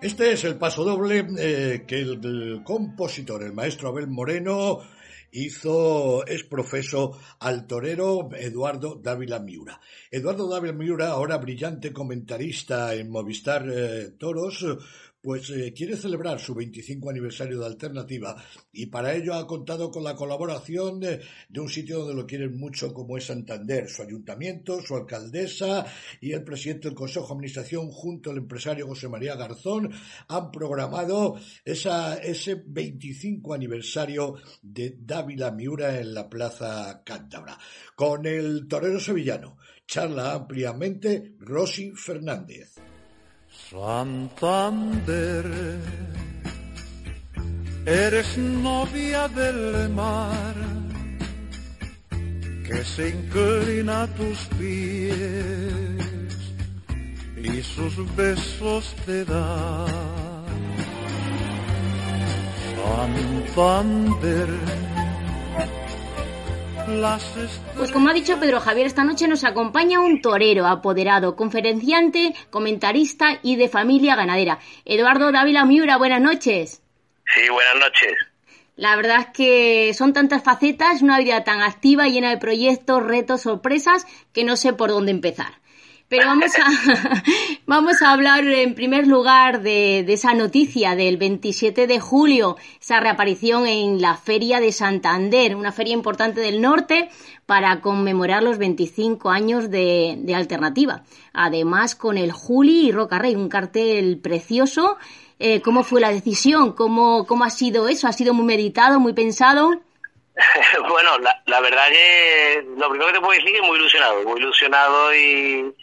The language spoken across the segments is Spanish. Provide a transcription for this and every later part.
Este es el paso doble eh, que el, compositor, el maestro Abel Moreno, hizo, es profeso al torero Eduardo Dávila Miura. Eduardo Dávila Miura, ahora brillante comentarista en Movistar eh, Toros, pues eh, quiere celebrar su 25 aniversario de Alternativa y para ello ha contado con la colaboración de, un sitio donde lo quieren mucho como es Santander, su ayuntamiento, su alcaldesa y el presidente del Consejo de Administración junto al empresario José María Garzón han programado ese 25 aniversario de Dávila Miura en la Plaza Cántabra. Con el torero sevillano charla ampliamente Rosy Fernández. Santander, eres novia del mar que se inclina a tus pies y sus besos te da. Santander pues como ha dicho Pedro Javier, esta noche nos acompaña un torero, apoderado, conferenciante, comentarista y de familia ganadera. Eduardo Dávila Miura, buenas noches. Sí, buenas noches. La verdad es que son tantas facetas, una vida tan activa, llena de proyectos, retos, sorpresas, que no sé por dónde empezar. Pero vamos a, vamos a hablar en primer lugar de, de, esa noticia del 27 de julio, esa reaparición en la Feria de Santander, una feria importante del norte para conmemorar los 25 años de, de Alternativa. Además, con el Juli y Roca Rey, un cartel precioso. Eh, ¿Cómo fue la decisión? ¿Cómo, ¿Cómo ha sido eso? ¿Ha sido muy meditado, muy pensado? bueno, la, la verdad que lo primero que te puedo decir es muy ilusionado, muy ilusionado y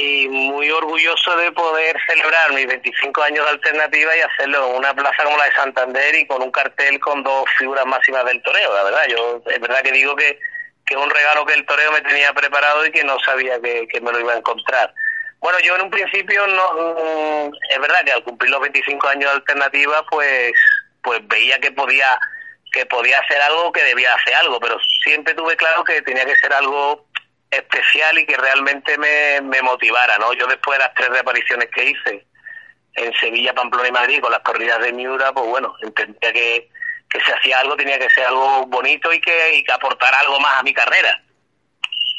y muy orgulloso de poder celebrar mis 25 años de alternativa y hacerlo en una plaza como la de Santander y con un cartel con dos figuras máximas del toreo, la verdad. Yo es verdad que digo que, que un regalo que el toreo me tenía preparado y que no sabía que, que me lo iba a encontrar. Bueno, yo en un principio no mm, es verdad que al cumplir los 25 años de alternativa pues pues veía que podía que podía hacer algo que debía hacer algo, pero siempre tuve claro que tenía que ser algo especial y que realmente me, me motivara, ¿no? Yo después de las tres reapariciones que hice en Sevilla, Pamplona y Madrid con las corridas de Miura, pues bueno, entendía que, que si hacía algo tenía que ser algo bonito y que, y que aportara algo más a mi carrera.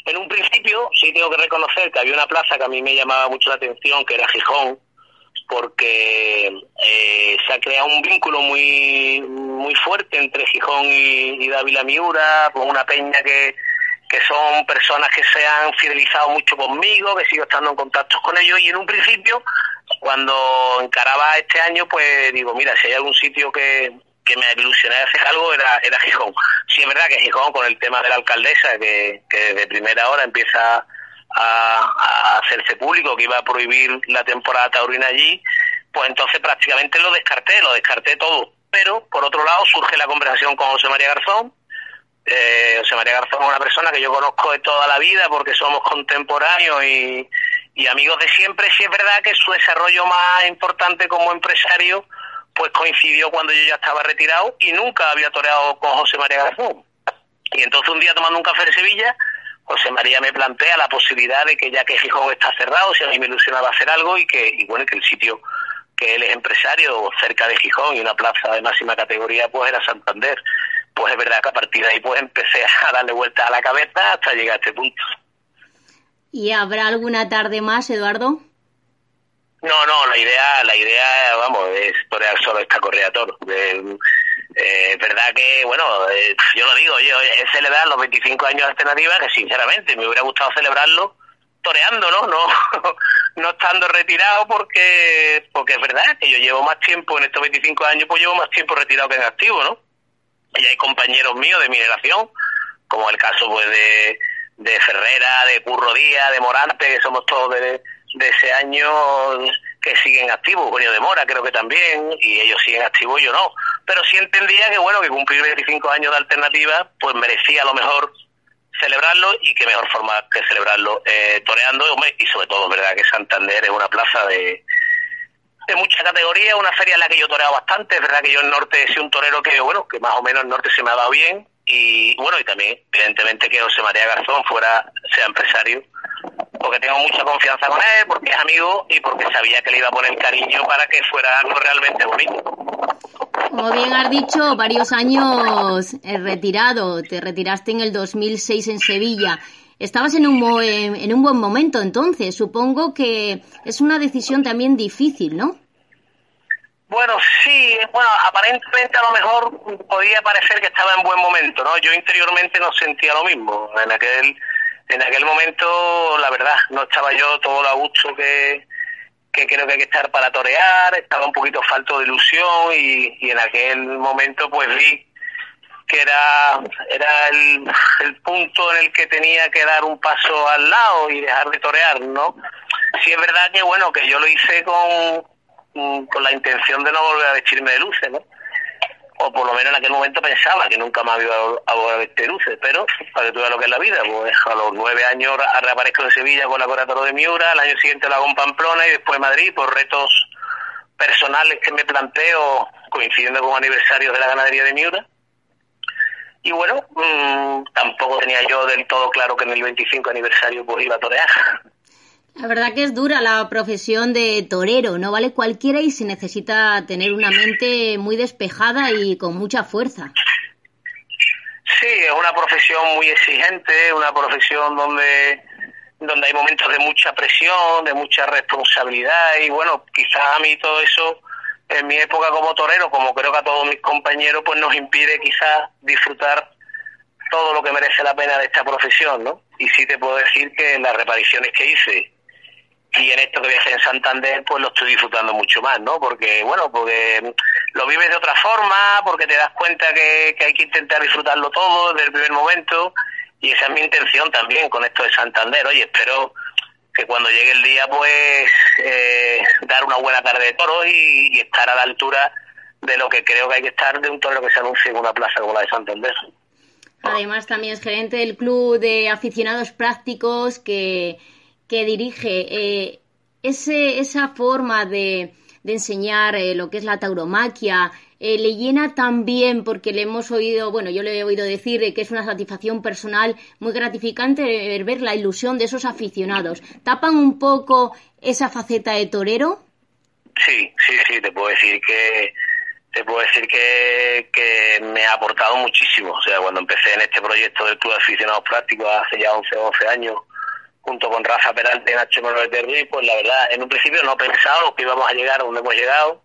En un principio sí tengo que reconocer que había una plaza que a mí me llamaba mucho la atención, que era Gijón, porque eh, se ha creado un vínculo muy muy fuerte entre Gijón y, y Dávila Miura, con una peña que, que son personas que se han fidelizado mucho conmigo, que sigo estando en contacto con ellos y en un principio, cuando encaraba este año, pues digo, mira, si hay algún sitio que, que me ilusionara hacer algo era, era Gijón. Sí es verdad que Gijón con el tema de la alcaldesa, que, que desde primera hora empieza a, a hacerse público, que iba a prohibir la temporada taurina allí, pues entonces prácticamente lo descarté, lo descarté todo. Pero, por otro lado, surge la conversación con José María Garzón, eh, José María Garzón es una persona que yo conozco de toda la vida porque somos contemporáneos y, amigos de siempre. Sí es verdad que su desarrollo más importante como empresario pues coincidió cuando yo ya estaba retirado y nunca había toreado con José María Garzón. Y entonces un día tomando un café de Sevilla, José María me plantea la posibilidad de que ya que Gijón está cerrado, si a mí me ilusionaba hacer algo y que, y bueno, que el sitio que él es empresario cerca de Gijón y una plaza de máxima categoría pues era Santander pues es verdad que a partir de ahí pues empecé a darle vuelta a la cabeza hasta llegar a este punto. ¿Y habrá alguna tarde más, Eduardo? No, no, la idea, la idea, vamos, es torear solo esta correa toro. eh, es verdad que, bueno, eh, yo lo digo, yo es celebrar los 25 años de alternativa que sinceramente me hubiera gustado celebrarlo toreando, ¿no? No, no estando retirado porque, porque es verdad que yo llevo más tiempo en estos 25 años, pues llevo más tiempo retirado que en activo, ¿no? Y hay compañeros míos de mi generación, como el caso pues de, de Ferrera, de Curro Díaz, de Morante, que somos todos de, de ese año que siguen activos, Eugenio de Mora creo que también, y ellos siguen activos, yo no. Pero sí entendía que, bueno, que cumplir 25 años de alternativa, pues merecía a lo mejor celebrarlo y qué mejor forma que celebrarlo eh, toreando y sobre todo, verdad que Santander es una plaza de, de mucha categoría, una feria en la que yo toreado bastante, es verdad que yo en norte he sido un torero que, bueno, que más o menos en norte se me ha dado bien y bueno, y también evidentemente que José María Garzón fuera, sea empresario, porque tengo mucha confianza con él, porque es amigo y porque sabía que le iba a poner cariño para que fuera algo realmente bonito. Como bien has dicho, varios años retirado, te retiraste en el 2006 en Sevilla. Estabas en un, en un buen momento entonces, supongo que es una decisión también difícil, ¿no? Bueno, sí, bueno, aparentemente a lo mejor podía parecer que estaba en buen momento, ¿no? Yo interiormente no sentía lo mismo. En aquel en aquel momento, la verdad, no estaba yo todo lo a gusto que, que creo que hay que estar para torear, estaba un poquito falto de ilusión y, y en aquel momento pues vi que era, era el, el, punto en el que tenía que dar un paso al lado y dejar de torear, ¿no? Sí es verdad que bueno, que yo lo hice con, con la intención de no volver a vestirme de luces, ¿no? o por lo menos en aquel momento pensaba que nunca más iba a volver a luces, pero para que tú veas lo que es la vida, pues a los nueve años reaparezco en Sevilla con la Coratoro de Miura, al año siguiente lo hago en Pamplona y después Madrid por retos personales que me planteo coincidiendo con aniversarios de la ganadería de Miura. Y bueno, mmm, tampoco tenía yo del todo claro que en el 25 aniversario pues iba a torear. La verdad que es dura la profesión de torero, no vale cualquiera y se necesita tener una mente muy despejada y con mucha fuerza. Sí, es una profesión muy exigente, una profesión donde donde hay momentos de mucha presión, de mucha responsabilidad y bueno, quizás a mí todo eso en mi época como torero, como creo que a todos mis compañeros, pues nos impide quizás disfrutar todo lo que merece la pena de esta profesión, ¿no? Y sí te puedo decir que las repariciones que hice y en esto que voy a hacer en Santander pues lo estoy disfrutando mucho más, ¿no? Porque, bueno, porque lo vives de otra forma, porque te das cuenta que, hay que intentar disfrutarlo todo desde el primer momento y esa es mi intención también con esto de Santander. Oye, espero que cuando llegue el día pues eh, dar una buena tarde de toros y, estar a la altura de lo que creo que hay que estar de un toro que se anuncie en una plaza como la de Santander. Además también es gerente del club de aficionados prácticos que que dirige, eh, ese, esa forma de, de enseñar eh, lo que es la tauromaquia, eh, le llena también, porque le hemos oído, bueno, yo le he oído decir que es una satisfacción personal muy gratificante ver la ilusión de esos aficionados. ¿Tapan un poco esa faceta de torero? Sí, sí, sí, te puedo decir que te puedo decir que, que me ha aportado muchísimo. O sea, cuando empecé en este proyecto del Club de Aficionados Prácticos hace ya 11 o 12 años, junto con Rafa Peralta y Nacho Manuel Terry, pues la verdad, en un principio no pensado que íbamos a llegar a donde hemos llegado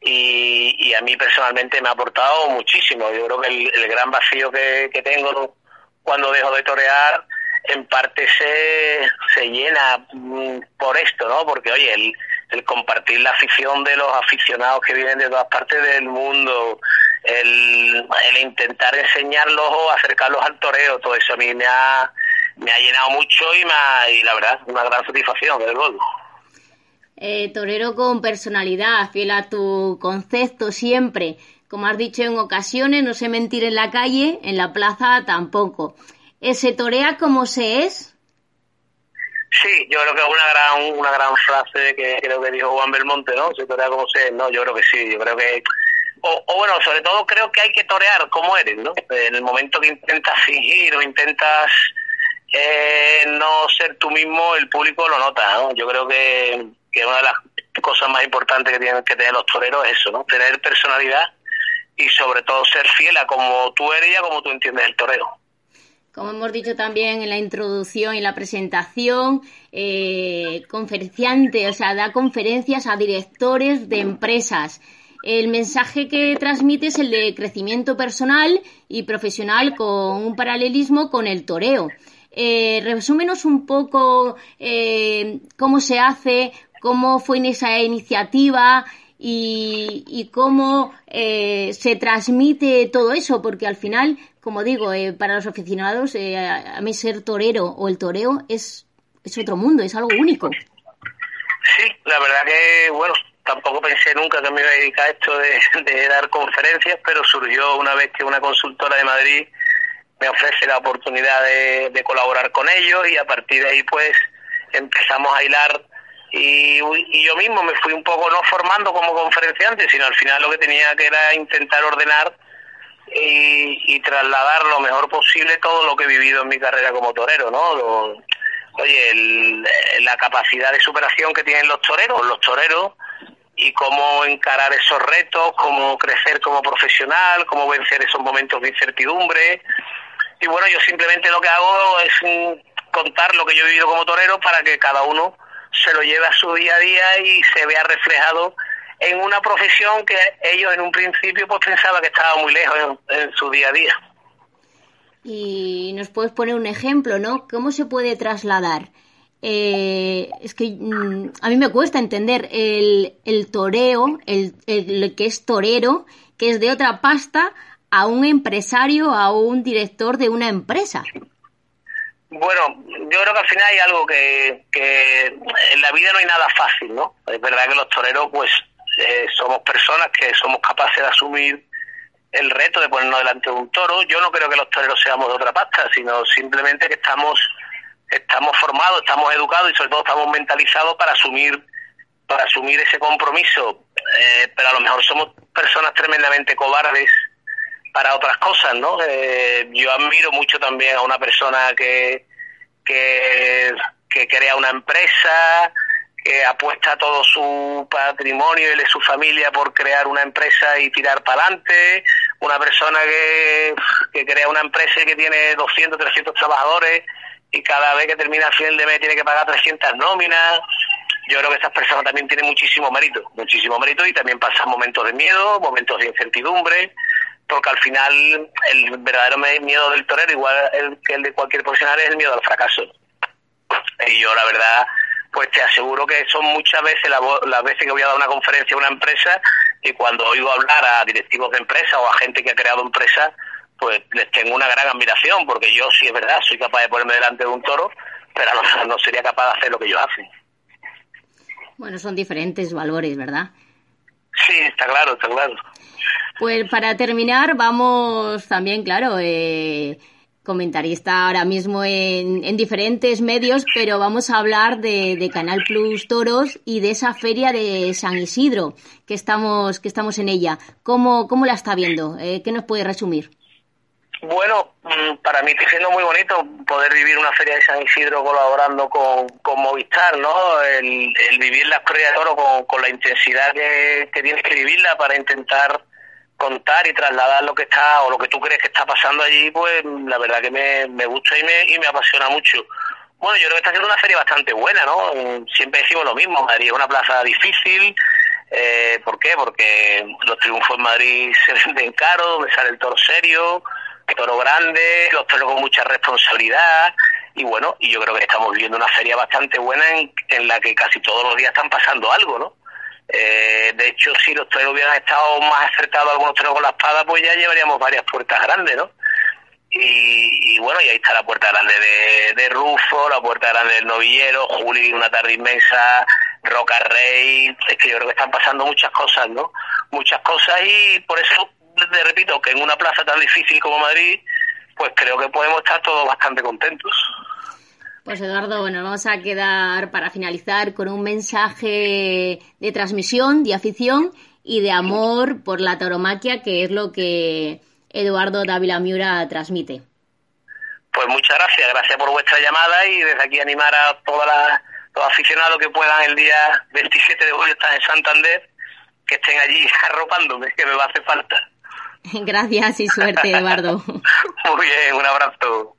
y, y a mí personalmente me ha aportado muchísimo. Yo creo que el, gran vacío que, que, tengo cuando dejo de torear en parte se, se llena mm, por esto, ¿no? Porque, oye, el, el compartir la afición de los aficionados que vienen de todas partes del mundo, el, el intentar enseñarlos o acercarlos al toreo, todo eso a mí me ha me ha llenado mucho y, me y la verdad, una gran satisfacción, desde luego. Eh, torero con personalidad, fiel a tu concepto siempre. Como has dicho en ocasiones, no sé mentir en la calle, en la plaza tampoco. ¿Se torea como se es? Sí, yo creo que es una gran, una gran frase que creo que dijo Juan Belmonte, ¿no? Se torea como se es, ¿no? Yo creo que sí, yo creo que... O, bueno, sobre todo creo que hay que torear como eres, ¿no? En el momento que intentas fingir o intentas eh, no ser tú mismo, el público lo nota, ¿no? Yo creo que, que una de las cosas más importantes que tienen que tener los toreros es eso, ¿no? Tener personalidad y sobre todo ser fiel a como tú eres y a como tú entiendes el torero. Como hemos dicho también en la introducción y la presentación, eh, conferenciante, o sea, da conferencias a directores de empresas. el mensaje que transmite es el de crecimiento personal y profesional con un paralelismo con el toreo. Eh, resúmenos un poco eh, cómo se hace, cómo fue en esa iniciativa y, cómo eh, se transmite todo eso, porque al final, como digo, eh, para los aficionados, a mí ser torero o el toreo es, es otro mundo, es algo único. Sí, la verdad que, bueno, tampoco pensé nunca que me iba a dedicar a esto de, dar conferencias, pero surgió una vez que una consultora de Madrid me ofrece la oportunidad de, colaborar con ellos y a partir de ahí pues empezamos a hilar y, yo mismo me fui un poco no formando como conferenciante, sino al final lo que tenía que era intentar ordenar y, trasladar lo mejor posible todo lo que he vivido en mi carrera como torero, ¿no? oye, la capacidad de superación que tienen los toreros, los toreros, y cómo encarar esos retos, cómo crecer como profesional, cómo vencer esos momentos de incertidumbre. Y bueno, yo simplemente lo que hago es mm, contar lo que yo he vivido como torero para que cada uno se lo lleve a su día a día y se vea reflejado en una profesión que ellos en un principio pues pensaban que estaba muy lejos en su día a día. Y nos puedes poner un ejemplo, ¿no? ¿Cómo se puede trasladar eh, es que mm, a mí me cuesta entender el, el toreo, el, el, que es torero, que es de otra pasta, a un empresario, a un director de una empresa. Bueno, yo creo que al final hay algo que, que en la vida no hay nada fácil, ¿no? Es verdad que los toreros, pues, eh, somos personas que somos capaces de asumir el reto de ponernos delante de un toro. Yo no creo que los toreros seamos de otra pasta, sino simplemente que estamos estamos formados, estamos educados y sobre todo estamos mentalizados para asumir para asumir ese compromiso, eh, pero a lo mejor somos personas tremendamente cobardes para otras cosas, ¿no? Eh, yo admiro mucho también a una persona que, que, que crea una empresa, que apuesta todo su patrimonio y de su familia por crear una empresa y tirar para adelante, una persona que, que crea una empresa y que tiene 200, 300 trabajadores y cada vez que termina el final de mes tiene que pagar 300 nóminas. Yo creo que estas personas también tienen muchísimo mérito, muchísimo mérito y también pasan momentos de miedo, momentos de incertidumbre, porque al final el verdadero miedo del torero, igual que el de cualquier profesional, es el miedo al fracaso. Y yo la verdad, pues te aseguro que son muchas veces las veces que voy a dar una conferencia a una empresa y cuando oigo hablar a directivos de empresas o a gente que ha creado empresas, pues les tengo una gran admiración, porque yo sí es verdad, soy capaz de ponerme delante de un toro, pero no, no sería capaz de hacer lo que ellos hacen. Bueno, son diferentes valores, ¿verdad? Sí, está claro, está claro. Pues para terminar, vamos también, claro, eh, comentarista ahora mismo en, en, diferentes medios, pero vamos a hablar de, Canal Plus Toros y de esa feria de San Isidro que estamos, que estamos en ella. ¿Cómo, cómo la está viendo? Eh, ¿Qué nos puede resumir? Bueno, mm, para mí está siendo muy bonito poder vivir una feria de San Isidro colaborando con, con Movistar, ¿no? El, vivir la historia de oro con, con la intensidad que, que, tienes que vivirla para intentar contar y trasladar lo que está o lo que tú crees que está pasando allí, pues la verdad que me, me gusta y me, y me apasiona mucho. Bueno, yo creo que está siendo una feria bastante buena, ¿no? Siempre decimos lo mismo, Madrid es una plaza difícil, eh, ¿por qué? Porque los triunfos en Madrid se venden caro, me sale el toro serio, toro grande, los toros con mucha responsabilidad y bueno, y yo creo que estamos viviendo una feria bastante buena en, la que casi todos los días están pasando algo, ¿no? Eh, de hecho, si los toros hubieran estado más acertados algunos toros con la espada, pues ya llevaríamos varias puertas grandes, ¿no? Y, bueno, y ahí está la puerta grande de, de, Rufo, la puerta grande del novillero, Juli, una tarde inmensa, Roca Rey, es que yo creo que están pasando muchas cosas, ¿no? Muchas cosas y por eso te repito que en una plaza tan difícil como Madrid, pues creo que podemos estar todos bastante contentos. Pues Eduardo, bueno, vamos a quedar para finalizar con un mensaje de transmisión, de afición y de amor por la tauromaquia, que es lo que Eduardo Dávila Miura transmite. Pues muchas gracias, gracias por vuestra llamada y desde aquí animar a todas las, los aficionados que puedan el día 27 de julio estar en Santander, que estén allí arropándome, que me va a hacer falta. Gracias y suerte, Eduardo. Muy bien, un abrazo.